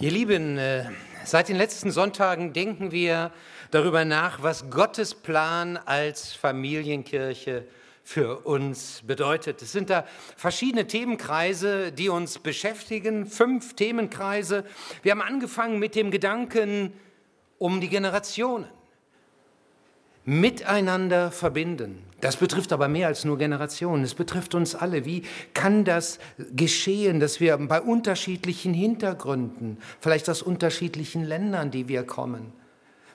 Ihr Lieben, äh, seit den letzten Sonntagen denken wir darüber nach, was Gottes Plan als Familienkirche für uns bedeutet. Es sind da verschiedene Themenkreise, die uns beschäftigen, fünf Themenkreise. Wir haben angefangen mit dem Gedanken um die Generationen miteinander verbinden. Das betrifft aber mehr als nur Generationen. Es betrifft uns alle. Wie kann das geschehen, dass wir bei unterschiedlichen Hintergründen, vielleicht aus unterschiedlichen Ländern, die wir kommen,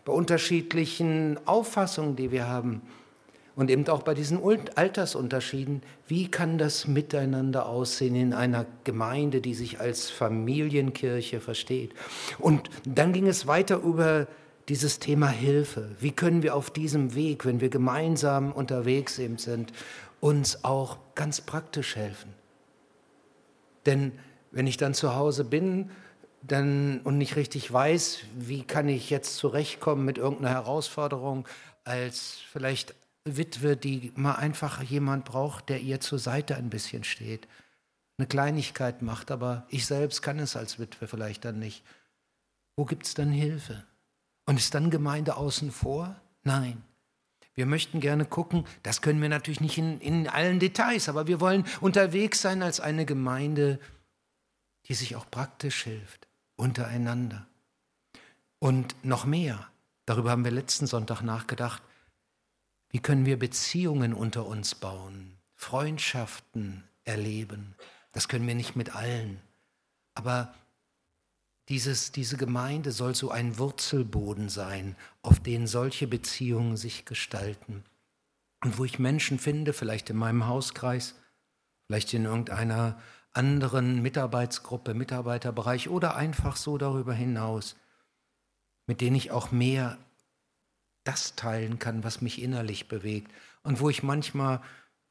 bei unterschiedlichen Auffassungen, die wir haben und eben auch bei diesen Altersunterschieden, wie kann das miteinander aussehen in einer Gemeinde, die sich als Familienkirche versteht? Und dann ging es weiter über dieses Thema Hilfe. Wie können wir auf diesem Weg, wenn wir gemeinsam unterwegs sind, uns auch ganz praktisch helfen? Denn wenn ich dann zu Hause bin dann, und nicht richtig weiß, wie kann ich jetzt zurechtkommen mit irgendeiner Herausforderung, als vielleicht Witwe, die mal einfach jemand braucht, der ihr zur Seite ein bisschen steht, eine Kleinigkeit macht, aber ich selbst kann es als Witwe vielleicht dann nicht. Wo gibt es dann Hilfe? Und ist dann Gemeinde außen vor? Nein. Wir möchten gerne gucken, das können wir natürlich nicht in, in allen Details, aber wir wollen unterwegs sein als eine Gemeinde, die sich auch praktisch hilft, untereinander. Und noch mehr, darüber haben wir letzten Sonntag nachgedacht, wie können wir Beziehungen unter uns bauen, Freundschaften erleben. Das können wir nicht mit allen, aber dieses, diese Gemeinde soll so ein Wurzelboden sein, auf den solche Beziehungen sich gestalten. Und wo ich Menschen finde, vielleicht in meinem Hauskreis, vielleicht in irgendeiner anderen Mitarbeitsgruppe, Mitarbeiterbereich oder einfach so darüber hinaus, mit denen ich auch mehr das teilen kann, was mich innerlich bewegt und wo ich manchmal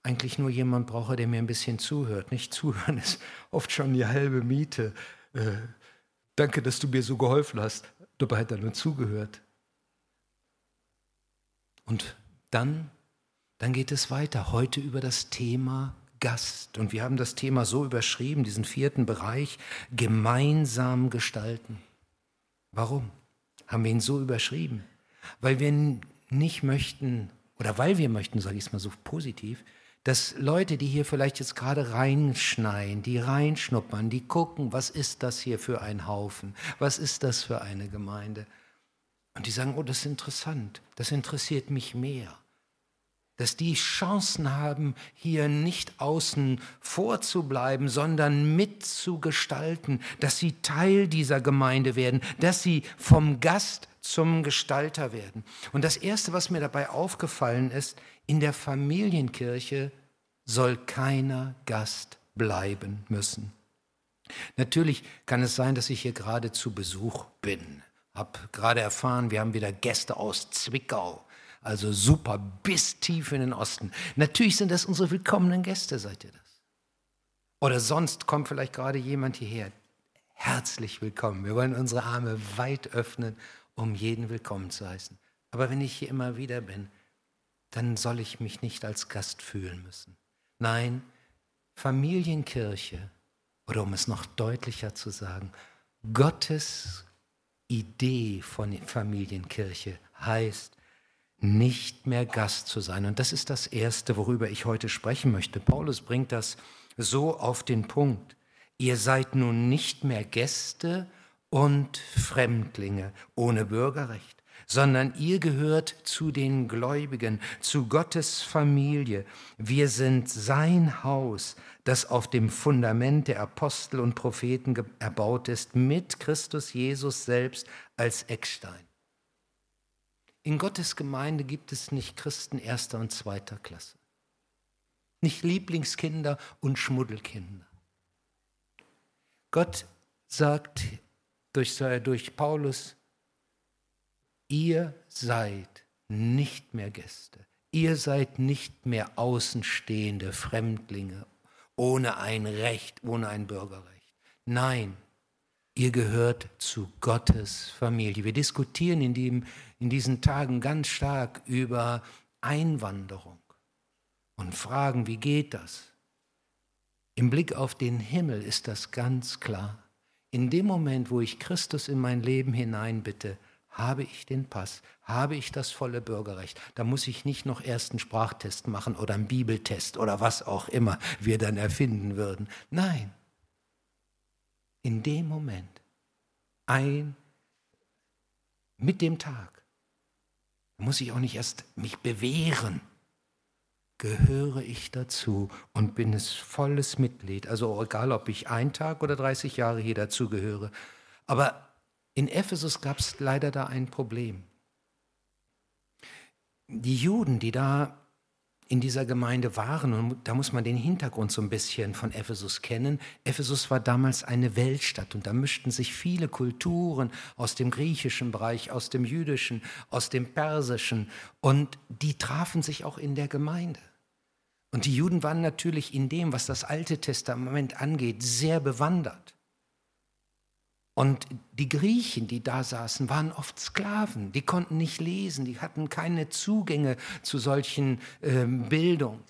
eigentlich nur jemand brauche, der mir ein bisschen zuhört. Nicht zuhören ist oft schon die halbe Miete. Danke, dass du mir so geholfen hast. Dabei hat er nur zugehört. Und dann, dann geht es weiter. Heute über das Thema Gast. Und wir haben das Thema so überschrieben, diesen vierten Bereich, gemeinsam gestalten. Warum haben wir ihn so überschrieben? Weil wir nicht möchten, oder weil wir möchten, sage ich es mal so positiv, dass Leute, die hier vielleicht jetzt gerade reinschneien, die reinschnuppern, die gucken, was ist das hier für ein Haufen, was ist das für eine Gemeinde. Und die sagen, oh, das ist interessant, das interessiert mich mehr. Dass die Chancen haben, hier nicht außen vorzubleiben, sondern mitzugestalten, dass sie Teil dieser Gemeinde werden, dass sie vom Gast zum Gestalter werden. Und das Erste, was mir dabei aufgefallen ist, in der Familienkirche soll keiner Gast bleiben müssen. Natürlich kann es sein, dass ich hier gerade zu Besuch bin. Hab gerade erfahren, wir haben wieder Gäste aus Zwickau. Also super, bis tief in den Osten. Natürlich sind das unsere willkommenen Gäste, seid ihr das? Oder sonst kommt vielleicht gerade jemand hierher. Herzlich willkommen. Wir wollen unsere Arme weit öffnen, um jeden willkommen zu heißen. Aber wenn ich hier immer wieder bin, dann soll ich mich nicht als Gast fühlen müssen. Nein, Familienkirche, oder um es noch deutlicher zu sagen, Gottes Idee von Familienkirche heißt, nicht mehr Gast zu sein. Und das ist das Erste, worüber ich heute sprechen möchte. Paulus bringt das so auf den Punkt. Ihr seid nun nicht mehr Gäste und Fremdlinge ohne Bürgerrecht sondern ihr gehört zu den Gläubigen, zu Gottes Familie. Wir sind sein Haus, das auf dem Fundament der Apostel und Propheten erbaut ist, mit Christus Jesus selbst als Eckstein. In Gottes Gemeinde gibt es nicht Christen erster und zweiter Klasse, nicht Lieblingskinder und Schmuddelkinder. Gott sagt durch, durch Paulus, ihr seid nicht mehr Gäste. Ihr seid nicht mehr außenstehende Fremdlinge ohne ein Recht, ohne ein Bürgerrecht. Nein, ihr gehört zu Gottes Familie. Wir diskutieren in, dem, in diesen Tagen ganz stark über Einwanderung und fragen, wie geht das? Im Blick auf den Himmel ist das ganz klar. in dem Moment, wo ich Christus in mein Leben hineinbitte, habe ich den Pass, habe ich das volle Bürgerrecht. Da muss ich nicht noch erst einen Sprachtest machen oder einen Bibeltest oder was auch immer wir dann erfinden würden. Nein, in dem Moment, ein, mit dem Tag, muss ich auch nicht erst mich bewähren, gehöre ich dazu und bin es volles Mitglied. Also egal, ob ich ein Tag oder 30 Jahre hier dazu gehöre. Aber in Ephesus gab es leider da ein Problem. Die Juden, die da in dieser Gemeinde waren, und da muss man den Hintergrund so ein bisschen von Ephesus kennen. Ephesus war damals eine Weltstadt und da mischten sich viele Kulturen aus dem griechischen Bereich, aus dem jüdischen, aus dem persischen und die trafen sich auch in der Gemeinde. Und die Juden waren natürlich in dem, was das Alte Testament angeht, sehr bewandert. Und die Griechen, die da saßen, waren oft Sklaven. Die konnten nicht lesen, die hatten keine Zugänge zu solchen äh, Bildung.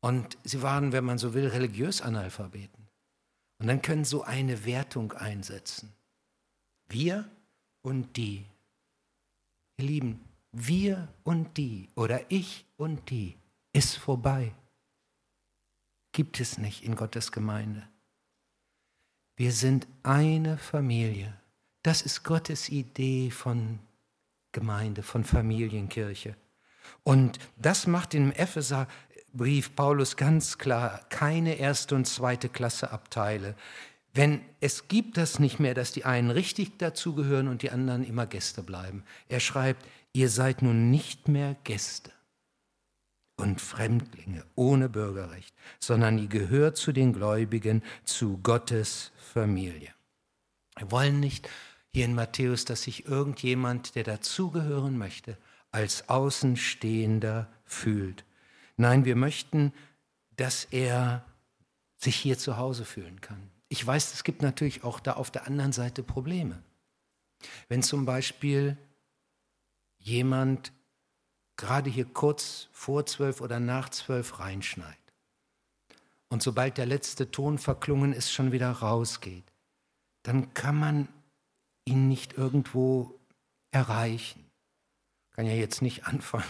Und sie waren, wenn man so will, religiös Analphabeten. Und dann können so eine Wertung einsetzen. Wir und die. Ihr Lieben, wir und die oder ich und die ist vorbei. Gibt es nicht in Gottes Gemeinde. Wir sind eine Familie. Das ist Gottes Idee von Gemeinde, von Familienkirche. Und das macht im Epheserbrief Paulus ganz klar, keine erste und zweite Klasse Abteile. Wenn es gibt das nicht mehr, dass die einen richtig dazugehören und die anderen immer Gäste bleiben. Er schreibt, ihr seid nun nicht mehr Gäste und Fremdlinge ohne Bürgerrecht, sondern ihr gehört zu den Gläubigen, zu Gottes Familie. Wir wollen nicht hier in Matthäus, dass sich irgendjemand, der dazugehören möchte, als Außenstehender fühlt. Nein, wir möchten, dass er sich hier zu Hause fühlen kann. Ich weiß, es gibt natürlich auch da auf der anderen Seite Probleme. Wenn zum Beispiel jemand gerade hier kurz vor zwölf oder nach zwölf reinschneit und sobald der letzte Ton verklungen ist, schon wieder rausgeht, dann kann man ihn nicht irgendwo erreichen. Kann ja jetzt nicht anfangen,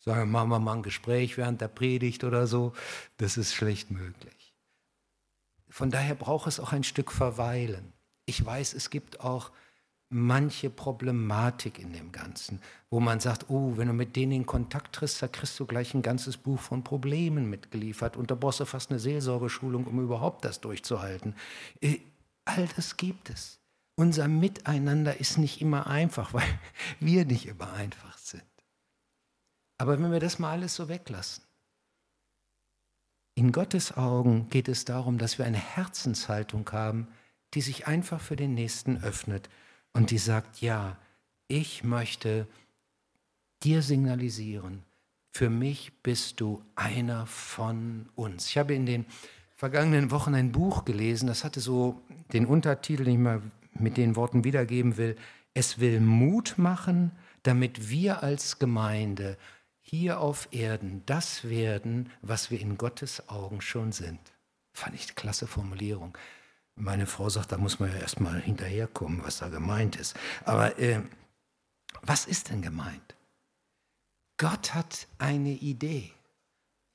sagen, machen wir mal ein Gespräch während der Predigt oder so. Das ist schlecht möglich. Von daher braucht es auch ein Stück Verweilen. Ich weiß, es gibt auch manche Problematik in dem Ganzen, wo man sagt, oh, wenn du mit denen in Kontakt triffst, da kriegst du gleich ein ganzes Buch von Problemen mitgeliefert und da brauchst du fast eine Seelsorgeschulung, um überhaupt das durchzuhalten. Äh, all das gibt es. Unser Miteinander ist nicht immer einfach, weil wir nicht immer einfach sind. Aber wenn wir das mal alles so weglassen, in Gottes Augen geht es darum, dass wir eine Herzenshaltung haben, die sich einfach für den Nächsten öffnet und die sagt, ja, ich möchte dir signalisieren, für mich bist du einer von uns. Ich habe in den vergangenen Wochen ein Buch gelesen, das hatte so den Untertitel, den ich mal mit den Worten wiedergeben will, es will Mut machen, damit wir als Gemeinde hier auf Erden das werden, was wir in Gottes Augen schon sind. Fand ich eine klasse Formulierung. Meine Frau sagt, da muss man ja erstmal hinterherkommen, was da gemeint ist. Aber äh, was ist denn gemeint? Gott hat eine Idee.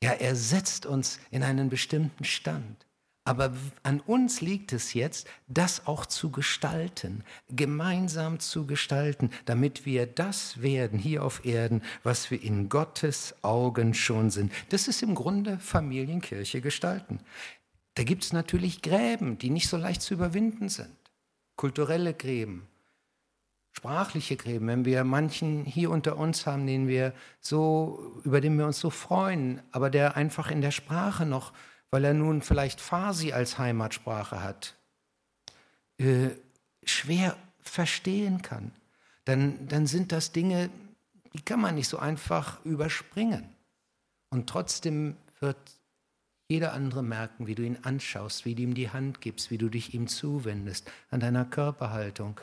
Ja, er setzt uns in einen bestimmten Stand. Aber an uns liegt es jetzt, das auch zu gestalten, gemeinsam zu gestalten, damit wir das werden hier auf Erden, was wir in Gottes Augen schon sind. Das ist im Grunde Familienkirche gestalten. Da gibt es natürlich Gräben, die nicht so leicht zu überwinden sind. Kulturelle Gräben, sprachliche Gräben, wenn wir manchen hier unter uns haben, den wir so, über den wir uns so freuen, aber der einfach in der Sprache noch, weil er nun vielleicht Farsi als Heimatsprache hat, äh, schwer verstehen kann, dann, dann sind das Dinge, die kann man nicht so einfach überspringen. Und trotzdem wird jeder andere merken, wie du ihn anschaust, wie du ihm die Hand gibst, wie du dich ihm zuwendest, an deiner Körperhaltung.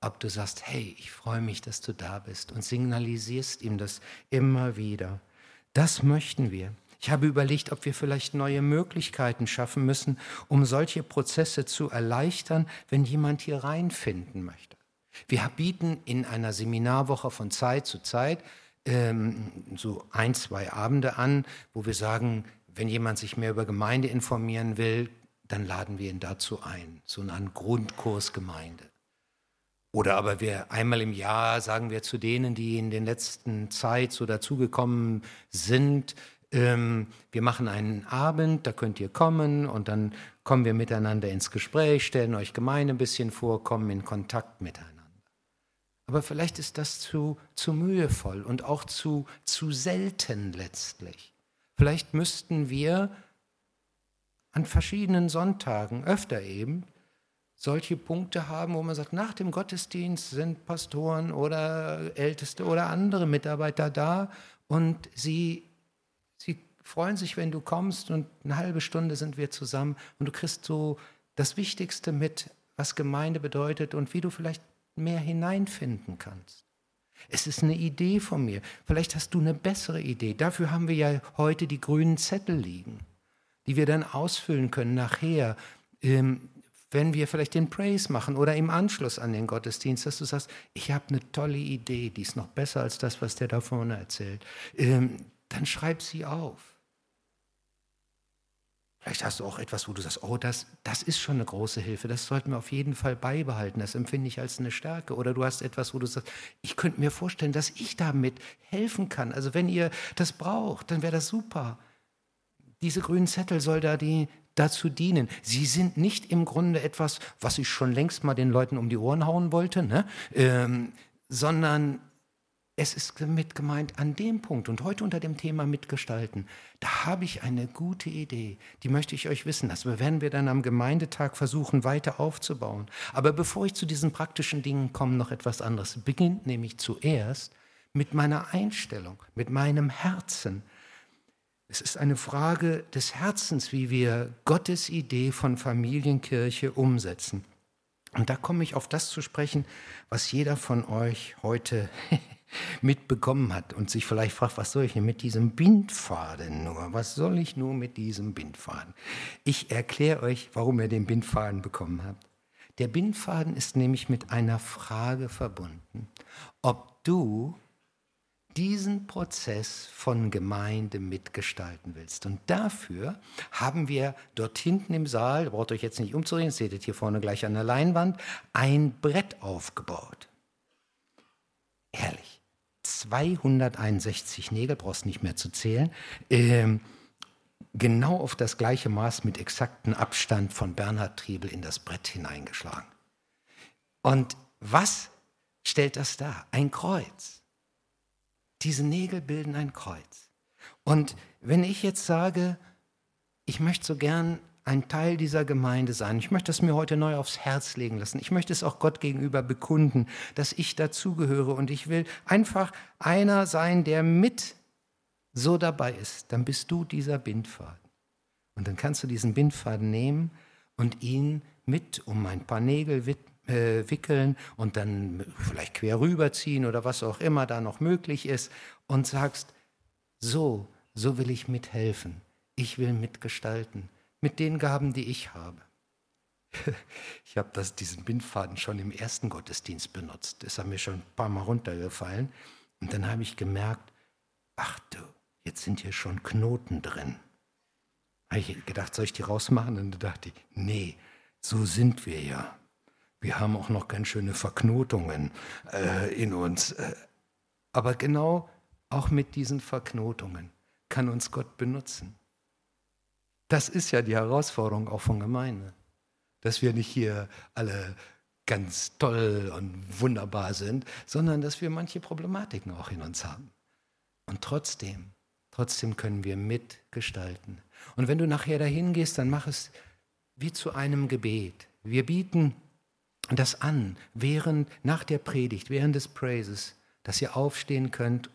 Ob du sagst, hey, ich freue mich, dass du da bist und signalisierst ihm das immer wieder. Das möchten wir. Ich habe überlegt, ob wir vielleicht neue Möglichkeiten schaffen müssen, um solche Prozesse zu erleichtern, wenn jemand hier reinfinden möchte. Wir bieten in einer Seminarwoche von Zeit zu Zeit ähm, so ein, zwei Abende an, wo wir sagen, wenn jemand sich mehr über Gemeinde informieren will, dann laden wir ihn dazu ein, so einen Grundkurs Gemeinde. Oder aber wir einmal im Jahr sagen wir zu denen, die in den letzten Zeit so dazugekommen sind, ähm, wir machen einen Abend, da könnt ihr kommen und dann kommen wir miteinander ins Gespräch, stellen euch Gemeinde ein bisschen vor, kommen in Kontakt miteinander. Aber vielleicht ist das zu, zu mühevoll und auch zu, zu selten letztlich. Vielleicht müssten wir an verschiedenen Sonntagen öfter eben solche Punkte haben, wo man sagt, nach dem Gottesdienst sind Pastoren oder Älteste oder andere Mitarbeiter da und sie, sie freuen sich, wenn du kommst und eine halbe Stunde sind wir zusammen und du kriegst so das Wichtigste mit, was Gemeinde bedeutet und wie du vielleicht mehr hineinfinden kannst. Es ist eine Idee von mir. Vielleicht hast du eine bessere Idee. Dafür haben wir ja heute die grünen Zettel liegen, die wir dann ausfüllen können nachher, ähm, wenn wir vielleicht den Praise machen oder im Anschluss an den Gottesdienst, dass du sagst, ich habe eine tolle Idee, die ist noch besser als das, was der da vorne erzählt. Ähm, dann schreib sie auf. Vielleicht hast du auch etwas, wo du sagst, oh, das, das ist schon eine große Hilfe, das sollten wir auf jeden Fall beibehalten, das empfinde ich als eine Stärke. Oder du hast etwas, wo du sagst, ich könnte mir vorstellen, dass ich damit helfen kann. Also wenn ihr das braucht, dann wäre das super. Diese grünen Zettel soll da die, dazu dienen. Sie sind nicht im Grunde etwas, was ich schon längst mal den Leuten um die Ohren hauen wollte, ne? ähm, sondern es ist mit gemeint an dem Punkt und heute unter dem Thema Mitgestalten. Da habe ich eine gute Idee, die möchte ich euch wissen. Das werden wir dann am Gemeindetag versuchen weiter aufzubauen. Aber bevor ich zu diesen praktischen Dingen komme, noch etwas anderes. Beginnt nämlich zuerst mit meiner Einstellung, mit meinem Herzen. Es ist eine Frage des Herzens, wie wir Gottes Idee von Familienkirche umsetzen. Und da komme ich auf das zu sprechen, was jeder von euch heute mitbekommen hat und sich vielleicht fragt, was soll ich denn mit diesem Bindfaden nur? Was soll ich nur mit diesem Bindfaden? Ich erkläre euch, warum ihr den Bindfaden bekommen habt. Der Bindfaden ist nämlich mit einer Frage verbunden, ob du diesen Prozess von Gemeinde mitgestalten willst. Und dafür haben wir dort hinten im Saal, braucht euch jetzt nicht umzureden, seht ihr hier vorne gleich an der Leinwand, ein Brett aufgebaut. Herrlich. 261 Nägel, brauchst nicht mehr zu zählen, ähm, genau auf das gleiche Maß mit exaktem Abstand von Bernhard Triebel in das Brett hineingeschlagen. Und was stellt das dar? Ein Kreuz. Diese Nägel bilden ein Kreuz. Und wenn ich jetzt sage, ich möchte so gern ein Teil dieser Gemeinde sein. Ich möchte es mir heute neu aufs Herz legen lassen. Ich möchte es auch Gott gegenüber bekunden, dass ich dazugehöre und ich will einfach einer sein, der mit so dabei ist. Dann bist du dieser Bindfaden. Und dann kannst du diesen Bindfaden nehmen und ihn mit um ein paar Nägel äh, wickeln und dann vielleicht quer rüberziehen oder was auch immer da noch möglich ist und sagst, so, so will ich mithelfen. Ich will mitgestalten mit den Gaben, die ich habe. Ich habe diesen Bindfaden schon im ersten Gottesdienst benutzt. Das ist mir schon ein paar Mal runtergefallen. Und dann habe ich gemerkt, ach du, jetzt sind hier schon Knoten drin. Habe ich gedacht, soll ich die rausmachen? Und dann dachte ich, nee, so sind wir ja. Wir haben auch noch ganz schöne Verknotungen äh, in uns. Äh, aber genau auch mit diesen Verknotungen kann uns Gott benutzen. Das ist ja die Herausforderung auch von Gemeinde. Dass wir nicht hier alle ganz toll und wunderbar sind, sondern dass wir manche Problematiken auch in uns haben. Und trotzdem, trotzdem können wir mitgestalten. Und wenn du nachher dahin gehst, dann mach es wie zu einem Gebet. Wir bieten das an, während, nach der Predigt, während des Praises, dass ihr aufstehen könnt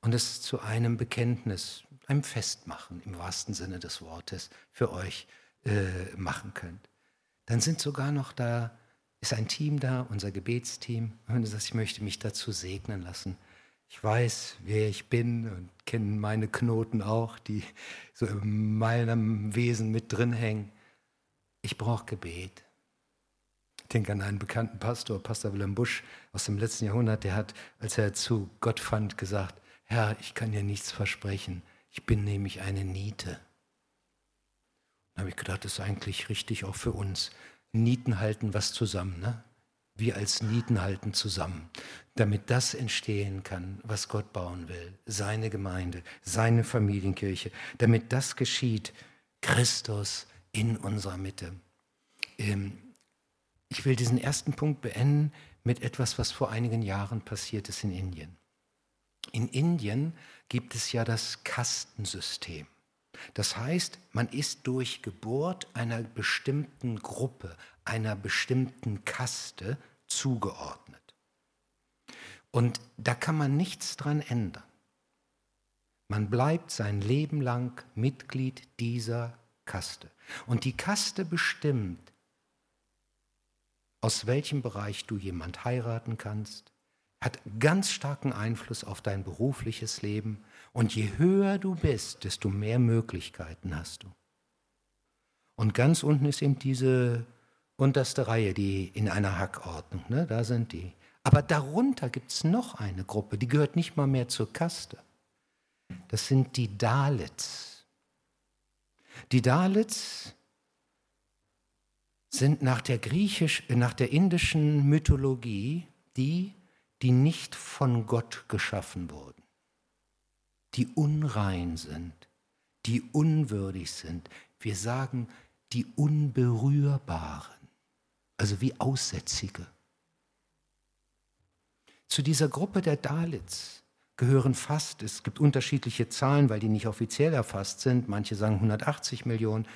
und es zu einem Bekenntnis einem Festmachen im wahrsten Sinne des Wortes für euch äh, machen könnt. Dann sind sogar noch da, ist ein Team da, unser Gebetsteam. Und du sagst, ich möchte mich dazu segnen lassen, Ich weiß, wer ich bin und kenne meine Knoten auch, die so in meinem Wesen mit drin hängen. Ich brauche Gebet. Ich denke an einen bekannten Pastor, Pastor Wilhelm Busch aus dem letzten Jahrhundert, der hat, als er zu Gott fand, gesagt, Herr, ich kann dir nichts versprechen, ich bin nämlich eine Niete. Da habe ich gedacht, das ist eigentlich richtig auch für uns. Nieten halten was zusammen. Ne? Wir als Nieten halten zusammen, damit das entstehen kann, was Gott bauen will. Seine Gemeinde, seine Familienkirche. Damit das geschieht, Christus in unserer Mitte. Ähm, ich will diesen ersten Punkt beenden mit etwas, was vor einigen Jahren passiert ist in Indien. In Indien gibt es ja das Kastensystem. Das heißt, man ist durch Geburt einer bestimmten Gruppe, einer bestimmten Kaste zugeordnet. Und da kann man nichts dran ändern. Man bleibt sein Leben lang Mitglied dieser Kaste. Und die Kaste bestimmt, aus welchem Bereich du jemand heiraten kannst, hat ganz starken Einfluss auf dein berufliches Leben. Und je höher du bist, desto mehr Möglichkeiten hast du. Und ganz unten ist eben diese unterste Reihe, die in einer Hackordnung, ne? da sind die. Aber darunter gibt es noch eine Gruppe, die gehört nicht mal mehr zur Kaste. Das sind die Dalits. Die Dalits sind nach der, griechisch, nach der indischen Mythologie die, die nicht von Gott geschaffen wurden, die unrein sind, die unwürdig sind. Wir sagen die Unberührbaren, also wie Aussätzige. Zu dieser Gruppe der Dalits gehören fast, es gibt unterschiedliche Zahlen, weil die nicht offiziell erfasst sind, manche sagen 180 Millionen,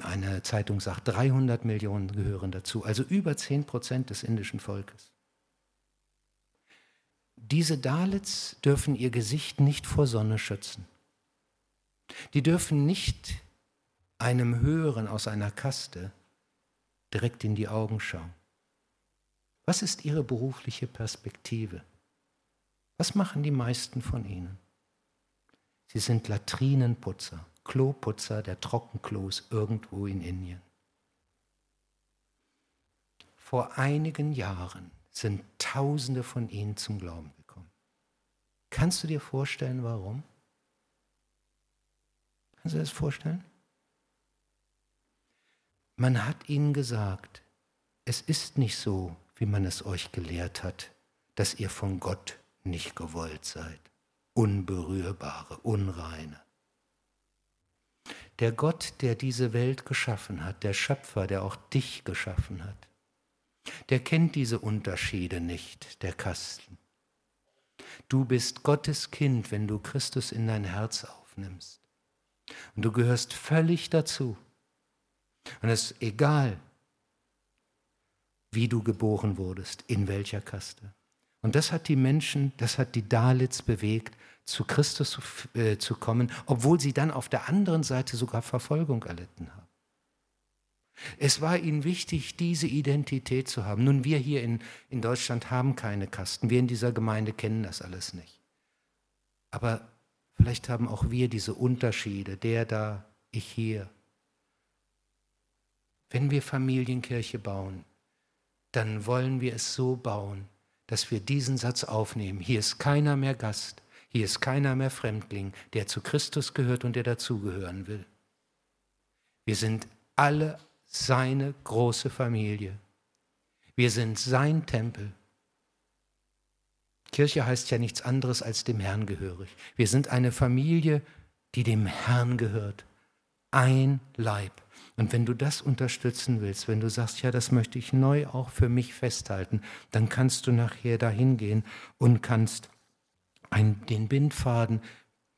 eine Zeitung sagt 300 Millionen gehören dazu, also über 10 Prozent des indischen Volkes. Diese Dalits dürfen ihr Gesicht nicht vor Sonne schützen. Die dürfen nicht einem Höheren aus einer Kaste direkt in die Augen schauen. Was ist ihre berufliche Perspektive? Was machen die meisten von ihnen? Sie sind Latrinenputzer, Kloputzer der Trockenklos irgendwo in Indien. Vor einigen Jahren sind Tausende von ihnen zum Glauben gekommen. Kannst du dir vorstellen, warum? Kannst du dir das vorstellen? Man hat ihnen gesagt, es ist nicht so, wie man es euch gelehrt hat, dass ihr von Gott nicht gewollt seid. Unberührbare, unreine. Der Gott, der diese Welt geschaffen hat, der Schöpfer, der auch dich geschaffen hat, der kennt diese Unterschiede nicht, der Kasten. Du bist Gottes Kind, wenn du Christus in dein Herz aufnimmst. Und du gehörst völlig dazu. Und es ist egal, wie du geboren wurdest, in welcher Kaste. Und das hat die Menschen, das hat die Dalits bewegt, zu Christus zu, äh, zu kommen, obwohl sie dann auf der anderen Seite sogar Verfolgung erlitten haben. Es war ihnen wichtig, diese Identität zu haben. Nun, wir hier in, in Deutschland haben keine Kasten. Wir in dieser Gemeinde kennen das alles nicht. Aber vielleicht haben auch wir diese Unterschiede, der da, ich hier. Wenn wir Familienkirche bauen, dann wollen wir es so bauen, dass wir diesen Satz aufnehmen. Hier ist keiner mehr Gast, hier ist keiner mehr Fremdling, der zu Christus gehört und der dazugehören will. Wir sind alle seine große Familie. Wir sind sein Tempel. Kirche heißt ja nichts anderes als dem Herrn gehörig. Wir sind eine Familie, die dem Herrn gehört. Ein Leib. Und wenn du das unterstützen willst, wenn du sagst, ja, das möchte ich neu auch für mich festhalten, dann kannst du nachher dahin gehen und kannst ein, den Bindfaden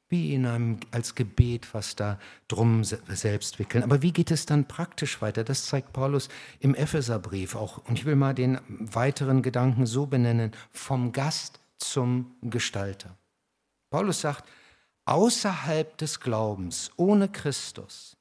wie in einem als Gebet was da drum selbst wickeln. Aber wie geht es dann praktisch weiter? Das zeigt Paulus im Epheserbrief auch. Und ich will mal den weiteren Gedanken so benennen, vom Gast zum Gestalter. Paulus sagt, außerhalb des Glaubens, ohne Christus,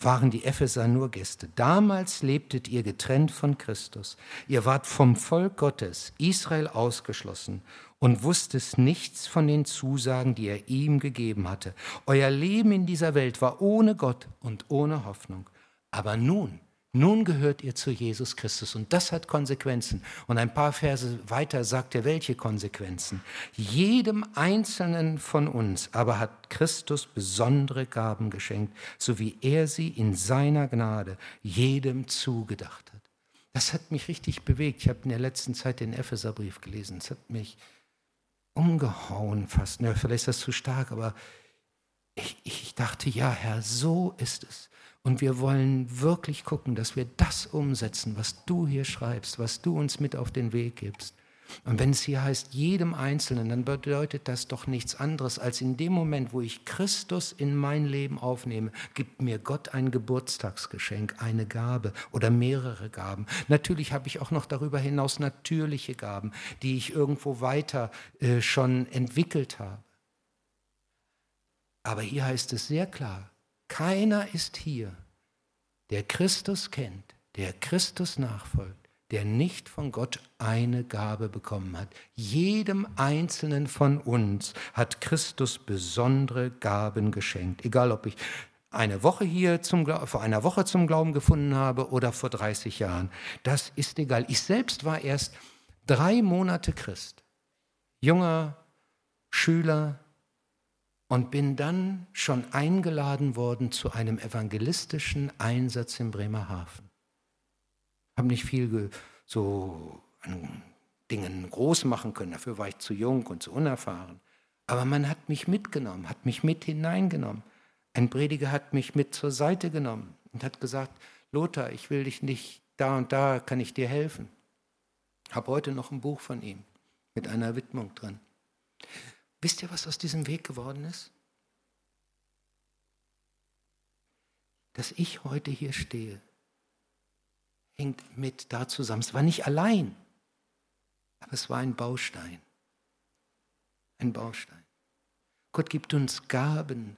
waren die Epheser nur Gäste. Damals lebtet ihr getrennt von Christus. Ihr wart vom Volk Gottes, Israel ausgeschlossen und wusstet nichts von den Zusagen, die er ihm gegeben hatte. Euer Leben in dieser Welt war ohne Gott und ohne Hoffnung. Aber nun nun gehört ihr zu Jesus Christus und das hat Konsequenzen. Und ein paar Verse weiter sagt er, welche Konsequenzen. Jedem Einzelnen von uns aber hat Christus besondere Gaben geschenkt, so wie er sie in seiner Gnade jedem zugedacht hat. Das hat mich richtig bewegt. Ich habe in der letzten Zeit den Epheserbrief gelesen. Es hat mich umgehauen fast. Ja, vielleicht ist das zu stark, aber ich, ich dachte, ja, Herr, so ist es. Und wir wollen wirklich gucken, dass wir das umsetzen, was du hier schreibst, was du uns mit auf den Weg gibst. Und wenn es hier heißt, jedem Einzelnen, dann bedeutet das doch nichts anderes, als in dem Moment, wo ich Christus in mein Leben aufnehme, gibt mir Gott ein Geburtstagsgeschenk, eine Gabe oder mehrere Gaben. Natürlich habe ich auch noch darüber hinaus natürliche Gaben, die ich irgendwo weiter äh, schon entwickelt habe. Aber hier heißt es sehr klar, keiner ist hier, der Christus kennt, der Christus nachfolgt, der nicht von Gott eine Gabe bekommen hat. Jedem Einzelnen von uns hat Christus besondere Gaben geschenkt. Egal, ob ich eine Woche hier zum, vor einer Woche zum Glauben gefunden habe oder vor 30 Jahren. Das ist egal. Ich selbst war erst drei Monate Christ. Junger Schüler, und bin dann schon eingeladen worden zu einem evangelistischen Einsatz in Bremerhaven. Habe nicht viel so an Dingen groß machen können, dafür war ich zu jung und zu unerfahren. Aber man hat mich mitgenommen, hat mich mit hineingenommen. Ein Prediger hat mich mit zur Seite genommen und hat gesagt, Lothar, ich will dich nicht, da und da kann ich dir helfen. Habe heute noch ein Buch von ihm mit einer Widmung drin. Wisst ihr, was aus diesem Weg geworden ist? Dass ich heute hier stehe, hängt mit da zusammen. Es war nicht allein, aber es war ein Baustein. Ein Baustein. Gott gibt uns Gaben,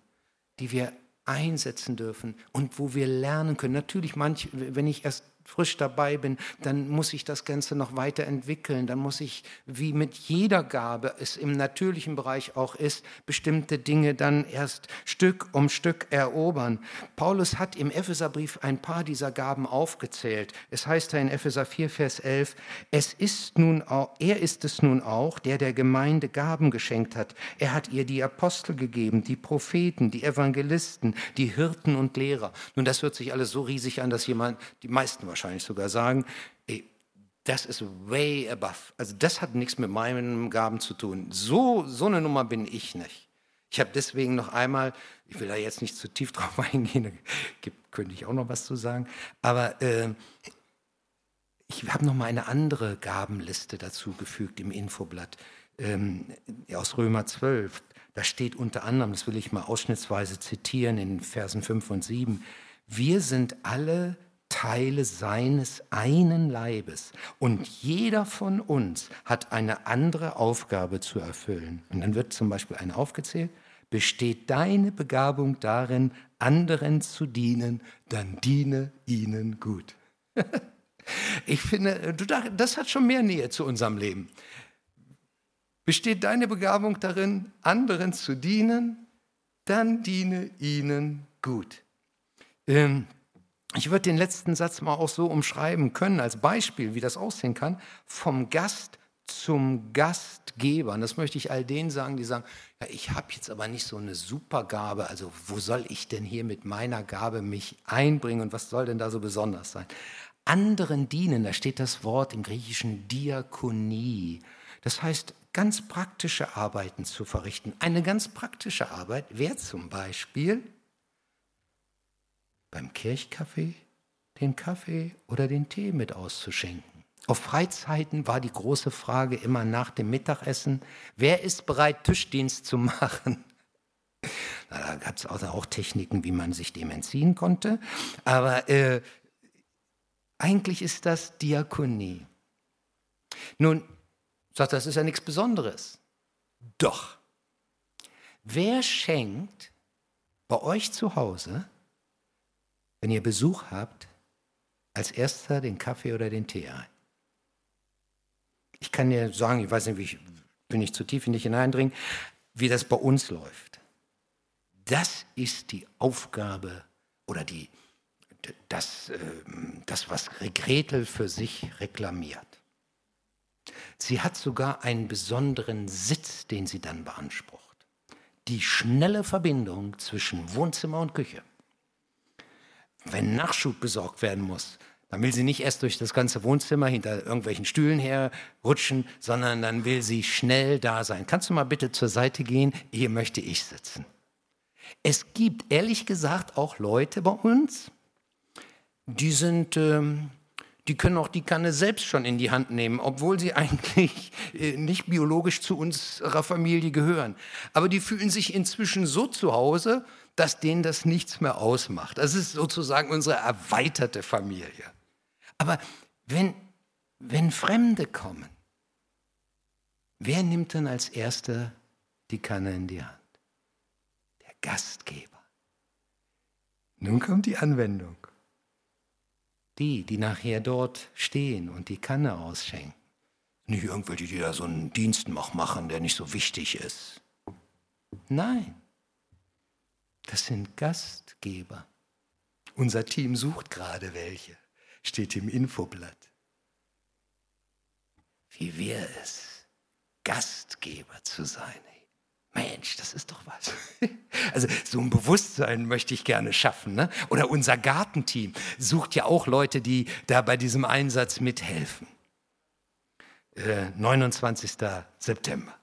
die wir einsetzen dürfen und wo wir lernen können. Natürlich, manch, wenn ich erst frisch dabei bin, dann muss ich das Ganze noch weiterentwickeln. Dann muss ich, wie mit jeder Gabe es im natürlichen Bereich auch ist, bestimmte Dinge dann erst Stück um Stück erobern. Paulus hat im Epheserbrief ein paar dieser Gaben aufgezählt. Es heißt da in Epheser 4, Vers 11, es ist nun auch, er ist es nun auch, der der Gemeinde Gaben geschenkt hat. Er hat ihr die Apostel gegeben, die Propheten, die Evangelisten, die Hirten und Lehrer. Nun, das hört sich alles so riesig an, dass jemand, die meisten wahrscheinlich wahrscheinlich sogar sagen, ey, das ist way above. Also das hat nichts mit meinen Gaben zu tun. So, so eine Nummer bin ich nicht. Ich habe deswegen noch einmal, ich will da jetzt nicht zu tief drauf eingehen, da könnte ich auch noch was zu sagen, aber äh, ich habe noch mal eine andere Gabenliste dazu gefügt im Infoblatt ähm, aus Römer 12. Da steht unter anderem, das will ich mal ausschnittsweise zitieren in Versen 5 und 7, wir sind alle Teile seines einen Leibes. Und jeder von uns hat eine andere Aufgabe zu erfüllen. Und dann wird zum Beispiel eine aufgezählt. Besteht deine Begabung darin, anderen zu dienen, dann diene ihnen gut. ich finde, das hat schon mehr Nähe zu unserem Leben. Besteht deine Begabung darin, anderen zu dienen, dann diene ihnen gut. Ähm, ich würde den letzten Satz mal auch so umschreiben können, als Beispiel, wie das aussehen kann, vom Gast zum Gastgeber. Und das möchte ich all denen sagen, die sagen, ja, ich habe jetzt aber nicht so eine Supergabe, also wo soll ich denn hier mit meiner Gabe mich einbringen und was soll denn da so besonders sein? Anderen dienen, da steht das Wort im Griechischen Diakonie. Das heißt, ganz praktische Arbeiten zu verrichten. Eine ganz praktische Arbeit wäre zum Beispiel beim Kirchkaffee den Kaffee oder den Tee mit auszuschenken. Auf Freizeiten war die große Frage immer nach dem Mittagessen, wer ist bereit, Tischdienst zu machen? Da gab es also auch Techniken, wie man sich dem entziehen konnte. Aber äh, eigentlich ist das Diakonie. Nun, sagt das ist ja nichts Besonderes. Doch. Wer schenkt bei euch zu Hause wenn ihr Besuch habt, als erster den Kaffee oder den Tee ein. Ich kann dir sagen, ich weiß nicht, wie ich will nicht zu tief in dich hineindringen, wie das bei uns läuft. Das ist die Aufgabe oder die, das, ähm, das, was Gretel für sich reklamiert. Sie hat sogar einen besonderen Sitz, den sie dann beansprucht. Die schnelle Verbindung zwischen Wohnzimmer und Küche. Wenn Nachschub besorgt werden muss, dann will sie nicht erst durch das ganze Wohnzimmer hinter irgendwelchen Stühlen herrutschen, sondern dann will sie schnell da sein. Kannst du mal bitte zur Seite gehen? Hier möchte ich sitzen. Es gibt ehrlich gesagt auch Leute bei uns, die sind, ähm, die können auch die Kanne selbst schon in die Hand nehmen, obwohl sie eigentlich äh, nicht biologisch zu unserer Familie gehören. Aber die fühlen sich inzwischen so zu Hause, dass denen das nichts mehr ausmacht. Das ist sozusagen unsere erweiterte Familie. Aber wenn, wenn Fremde kommen, wer nimmt dann als Erster die Kanne in die Hand? Der Gastgeber. Nun kommt die Anwendung. Die, die nachher dort stehen und die Kanne ausschenken. Nicht irgendwelche, die da so einen Dienst noch machen, der nicht so wichtig ist. Nein, das sind Gastgeber. Unser Team sucht gerade welche steht im Infoblatt. Wie wäre es, Gastgeber zu sein? Mensch, das ist doch was. Also so ein Bewusstsein möchte ich gerne schaffen. Ne? Oder unser Gartenteam sucht ja auch Leute, die da bei diesem Einsatz mithelfen. Äh, 29. September.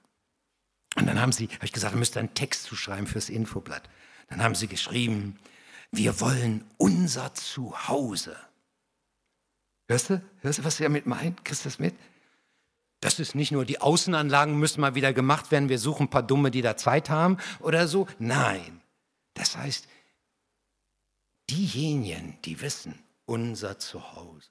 Und dann haben sie, habe ich gesagt, ihr müsst einen Text zu schreiben fürs Infoblatt. Dann haben sie geschrieben, wir wollen unser Zuhause Hörst du? Hörst du, was er damit meint? Kriegst du das mit? Das ist nicht nur, die Außenanlagen müssen mal wieder gemacht werden, wir suchen ein paar Dumme, die da Zeit haben oder so. Nein. Das heißt, diejenigen, die wissen, unser Zuhause.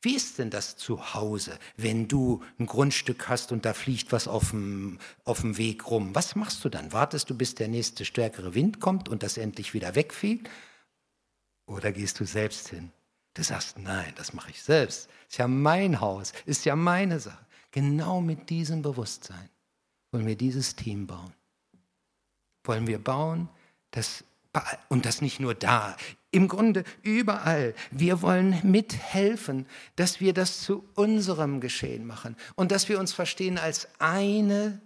Wie ist denn das Zuhause, wenn du ein Grundstück hast und da fliegt was auf dem, auf dem Weg rum? Was machst du dann? Wartest du, bis der nächste stärkere Wind kommt und das endlich wieder wegfliegt? Oder gehst du selbst hin? Du sagst, nein, das mache ich selbst. Ist ja mein Haus, ist ja meine Sache. Genau mit diesem Bewusstsein wollen wir dieses Team bauen. Wollen wir bauen, das, und das nicht nur da, im Grunde überall. Wir wollen mithelfen, dass wir das zu unserem Geschehen machen und dass wir uns verstehen als eine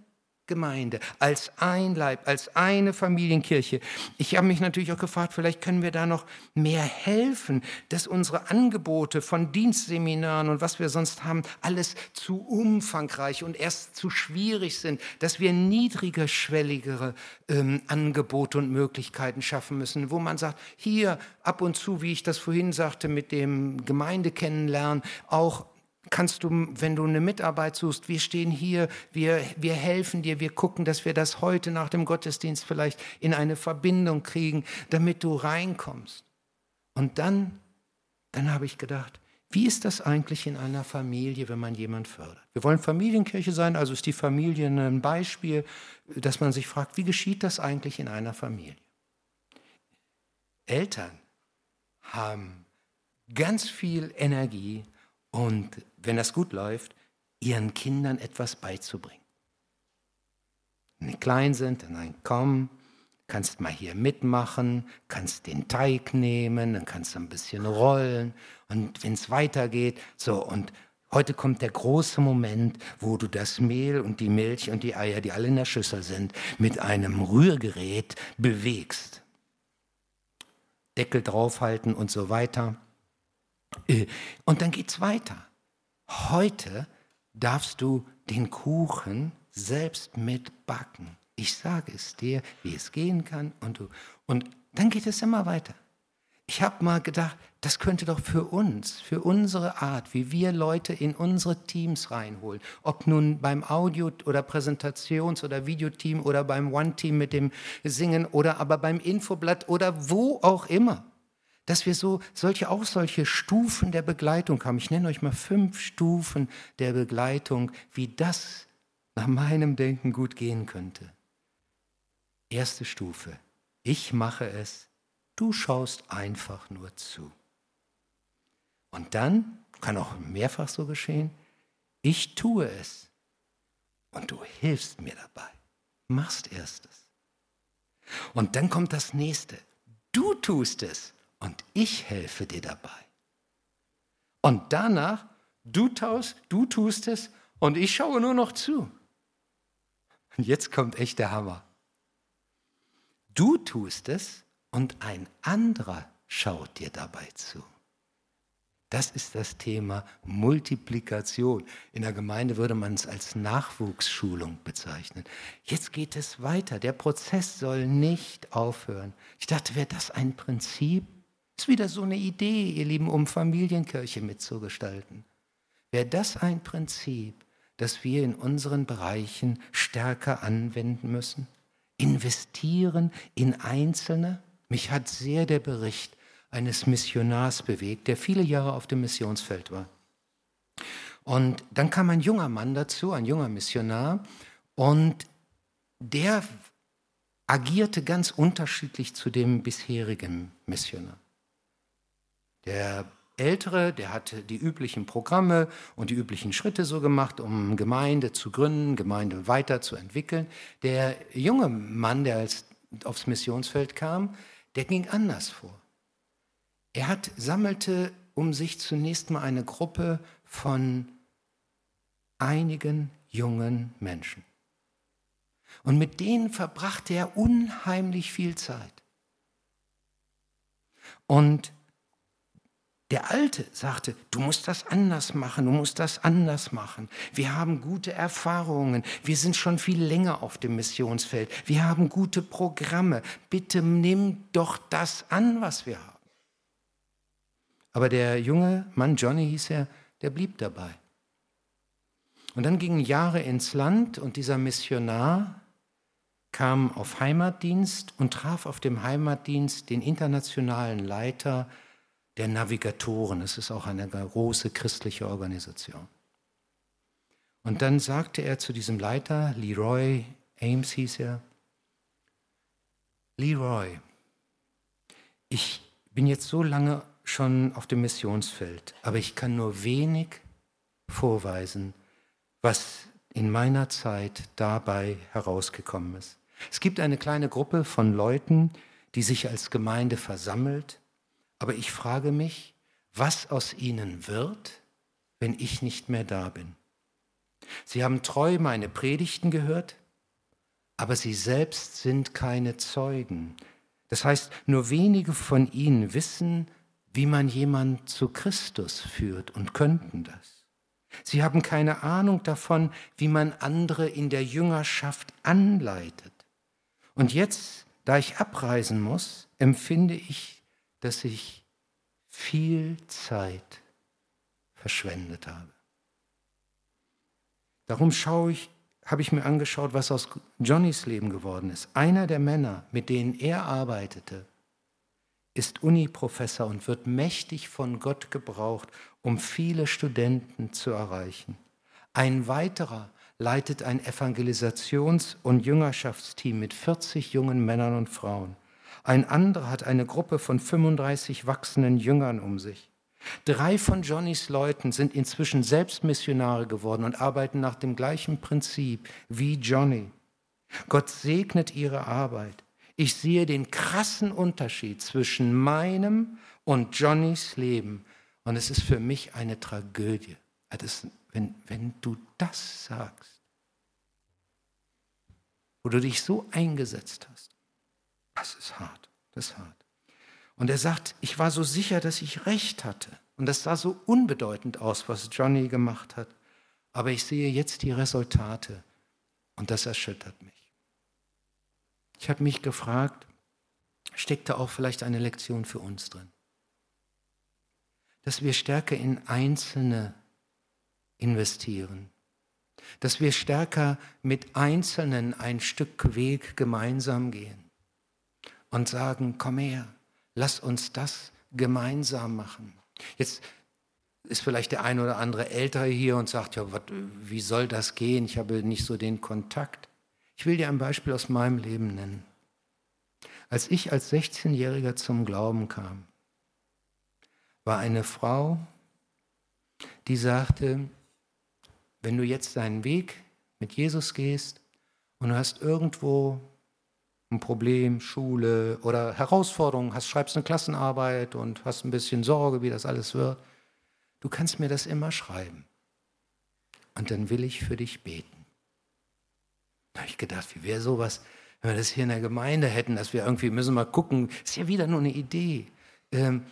Gemeinde, als ein Leib, als eine Familienkirche. Ich habe mich natürlich auch gefragt, vielleicht können wir da noch mehr helfen, dass unsere Angebote von Dienstseminaren und was wir sonst haben, alles zu umfangreich und erst zu schwierig sind, dass wir niedrigerschwelligere ähm, Angebote und Möglichkeiten schaffen müssen, wo man sagt, hier ab und zu, wie ich das vorhin sagte, mit dem Gemeinde kennenlernen, auch kannst du, wenn du eine Mitarbeit suchst, wir stehen hier, wir, wir helfen dir, wir gucken, dass wir das heute nach dem Gottesdienst vielleicht in eine Verbindung kriegen, damit du reinkommst. Und dann, dann habe ich gedacht, wie ist das eigentlich in einer Familie, wenn man jemand fördert? Wir wollen Familienkirche sein, also ist die Familie ein Beispiel, dass man sich fragt, wie geschieht das eigentlich in einer Familie? Eltern haben ganz viel Energie und wenn das gut läuft, ihren Kindern etwas beizubringen. Wenn die klein sind, dann komm, kannst mal hier mitmachen, kannst den Teig nehmen, dann kannst du ein bisschen rollen und wenn es weitergeht, so und heute kommt der große Moment, wo du das Mehl und die Milch und die Eier, die alle in der Schüssel sind, mit einem Rührgerät bewegst. Deckel draufhalten und so weiter. Äh, und dann geht's weiter. Heute darfst du den Kuchen selbst mitbacken. Ich sage es dir, wie es gehen kann. Und, du, und dann geht es immer weiter. Ich habe mal gedacht, das könnte doch für uns, für unsere Art, wie wir Leute in unsere Teams reinholen, ob nun beim Audio- oder Präsentations- oder Videoteam oder beim One-Team mit dem Singen oder aber beim Infoblatt oder wo auch immer dass wir so solche auch solche Stufen der Begleitung haben. Ich nenne euch mal fünf Stufen der Begleitung, wie das nach meinem Denken gut gehen könnte. Erste Stufe. Ich mache es Du schaust einfach nur zu. Und dann, kann auch mehrfach so geschehen, ich tue es und du hilfst mir dabei. Machst erstes. Und dann kommt das nächste. Du tust es und ich helfe dir dabei. Und danach, du taust, du tust es und ich schaue nur noch zu. Und jetzt kommt echt der Hammer. Du tust es und ein anderer schaut dir dabei zu. Das ist das Thema Multiplikation. In der Gemeinde würde man es als Nachwuchsschulung bezeichnen. Jetzt geht es weiter. Der Prozess soll nicht aufhören. Ich dachte, wäre das ein Prinzip? Ist wieder so eine Idee, ihr Lieben, um Familienkirche mitzugestalten. Wäre das ein Prinzip, das wir in unseren Bereichen stärker anwenden müssen? Investieren in Einzelne? Mich hat sehr der Bericht eines Missionars bewegt, der viele Jahre auf dem Missionsfeld war. Und dann kam ein junger Mann dazu, ein junger Missionar, und der agierte ganz unterschiedlich zu dem bisherigen Missionar. Der Ältere, der hatte die üblichen Programme und die üblichen Schritte so gemacht, um Gemeinde zu gründen, Gemeinde weiterzuentwickeln. Der junge Mann, der als, aufs Missionsfeld kam, der ging anders vor. Er hat, sammelte um sich zunächst mal eine Gruppe von einigen jungen Menschen. Und mit denen verbrachte er unheimlich viel Zeit. Und der Alte sagte, du musst das anders machen, du musst das anders machen. Wir haben gute Erfahrungen, wir sind schon viel länger auf dem Missionsfeld, wir haben gute Programme. Bitte nimm doch das an, was wir haben. Aber der junge Mann, Johnny hieß er, der blieb dabei. Und dann gingen Jahre ins Land und dieser Missionar kam auf Heimatdienst und traf auf dem Heimatdienst den internationalen Leiter der Navigatoren. Es ist auch eine große christliche Organisation. Und dann sagte er zu diesem Leiter, Leroy Ames hieß er, Leroy, ich bin jetzt so lange schon auf dem Missionsfeld, aber ich kann nur wenig vorweisen, was in meiner Zeit dabei herausgekommen ist. Es gibt eine kleine Gruppe von Leuten, die sich als Gemeinde versammelt, aber ich frage mich, was aus ihnen wird, wenn ich nicht mehr da bin. Sie haben treu meine Predigten gehört, aber sie selbst sind keine Zeugen. Das heißt, nur wenige von ihnen wissen, wie man jemand zu Christus führt und könnten das. Sie haben keine Ahnung davon, wie man andere in der Jüngerschaft anleitet. Und jetzt, da ich abreisen muss, empfinde ich, dass ich viel Zeit verschwendet habe. Darum schaue ich, habe ich mir angeschaut, was aus Johnnys Leben geworden ist. Einer der Männer, mit denen er arbeitete, ist Uniprofessor und wird mächtig von Gott gebraucht, um viele Studenten zu erreichen. Ein weiterer leitet ein Evangelisations- und Jüngerschaftsteam mit 40 jungen Männern und Frauen. Ein anderer hat eine Gruppe von 35 wachsenden Jüngern um sich. Drei von Johnnys Leuten sind inzwischen selbst Missionare geworden und arbeiten nach dem gleichen Prinzip wie Johnny. Gott segnet ihre Arbeit. Ich sehe den krassen Unterschied zwischen meinem und Johnnys Leben. Und es ist für mich eine Tragödie. Das, wenn, wenn du das sagst, wo du dich so eingesetzt hast, das ist hart, das ist hart. Und er sagt, ich war so sicher, dass ich recht hatte. Und das sah so unbedeutend aus, was Johnny gemacht hat. Aber ich sehe jetzt die Resultate und das erschüttert mich. Ich habe mich gefragt, steckt da auch vielleicht eine Lektion für uns drin? Dass wir stärker in Einzelne investieren, dass wir stärker mit Einzelnen ein Stück Weg gemeinsam gehen und sagen, komm her, lass uns das gemeinsam machen. Jetzt ist vielleicht der eine oder andere älter hier und sagt, ja, wat, wie soll das gehen? Ich habe nicht so den Kontakt. Ich will dir ein Beispiel aus meinem Leben nennen. Als ich als 16-Jähriger zum Glauben kam, war eine Frau, die sagte, wenn du jetzt deinen Weg mit Jesus gehst und du hast irgendwo ein Problem, Schule oder Herausforderungen, hast, schreibst eine Klassenarbeit und hast ein bisschen Sorge, wie das alles wird, du kannst mir das immer schreiben. Und dann will ich für dich beten. Da habe ich gedacht, wie wäre sowas, wenn wir das hier in der Gemeinde hätten, dass wir irgendwie müssen mal gucken, ist ja wieder nur eine Idee, ähm,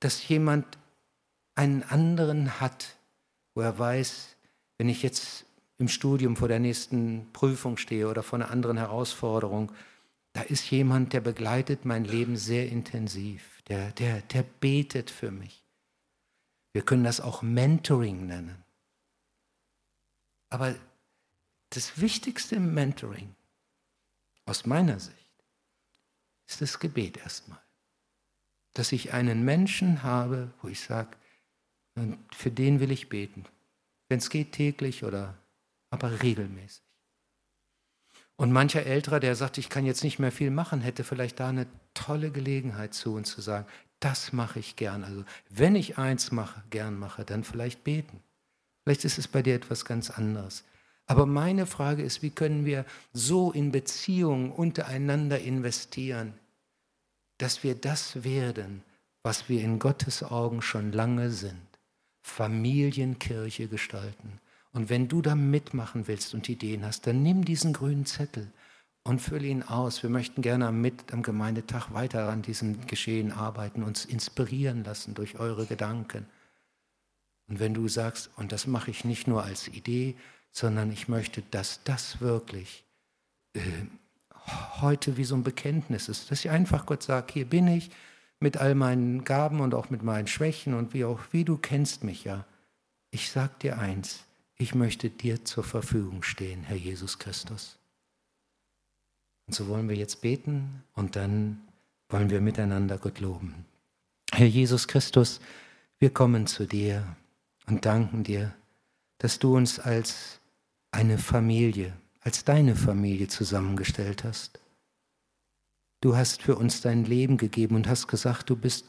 dass jemand einen anderen hat, wo er weiß, wenn ich jetzt im Studium vor der nächsten Prüfung stehe oder vor einer anderen Herausforderung, da ist jemand, der begleitet mein Leben sehr intensiv, der, der, der betet für mich. Wir können das auch Mentoring nennen. Aber das Wichtigste im Mentoring, aus meiner Sicht, ist das Gebet erstmal. Dass ich einen Menschen habe, wo ich sage, für den will ich beten. Wenn es geht, täglich oder aber regelmäßig. Und mancher Älterer, der sagt, ich kann jetzt nicht mehr viel machen, hätte vielleicht da eine tolle Gelegenheit zu uns zu sagen, das mache ich gern. Also wenn ich eins mache, gern mache, dann vielleicht beten. Vielleicht ist es bei dir etwas ganz anderes. Aber meine Frage ist, wie können wir so in Beziehungen untereinander investieren, dass wir das werden, was wir in Gottes Augen schon lange sind. Familienkirche gestalten. Und wenn du da mitmachen willst und Ideen hast, dann nimm diesen grünen Zettel und fülle ihn aus. Wir möchten gerne am, Mit am Gemeindetag weiter an diesem Geschehen arbeiten, uns inspirieren lassen durch eure Gedanken. Und wenn du sagst, und das mache ich nicht nur als Idee, sondern ich möchte, dass das wirklich äh, heute wie so ein Bekenntnis ist, dass ich einfach Gott sage, hier bin ich mit all meinen Gaben und auch mit meinen Schwächen und wie auch, wie du kennst mich ja. Ich sag dir eins, ich möchte dir zur Verfügung stehen, Herr Jesus Christus. Und so wollen wir jetzt beten und dann wollen wir miteinander Gott loben. Herr Jesus Christus, wir kommen zu dir und danken dir, dass du uns als eine Familie, als deine Familie zusammengestellt hast. Du hast für uns dein Leben gegeben und hast gesagt, du bist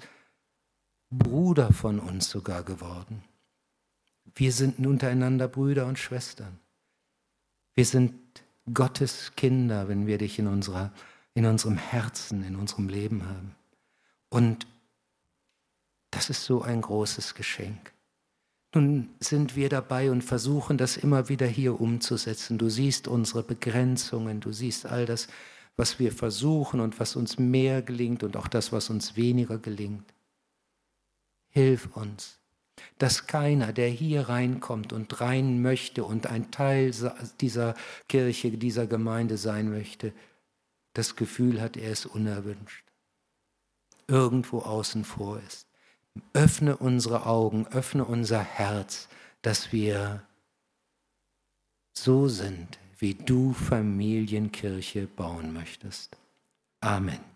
Bruder von uns sogar geworden. Wir sind untereinander Brüder und Schwestern. Wir sind Gottes Kinder, wenn wir dich in, unserer, in unserem Herzen, in unserem Leben haben. Und das ist so ein großes Geschenk. Nun sind wir dabei und versuchen das immer wieder hier umzusetzen. Du siehst unsere Begrenzungen, du siehst all das, was wir versuchen und was uns mehr gelingt und auch das, was uns weniger gelingt. Hilf uns, dass keiner, der hier reinkommt und rein möchte und ein Teil dieser Kirche, dieser Gemeinde sein möchte, das Gefühl hat, er ist unerwünscht, irgendwo außen vor ist öffne unsere Augen, öffne unser Herz, dass wir so sind, wie du Familienkirche bauen möchtest. Amen.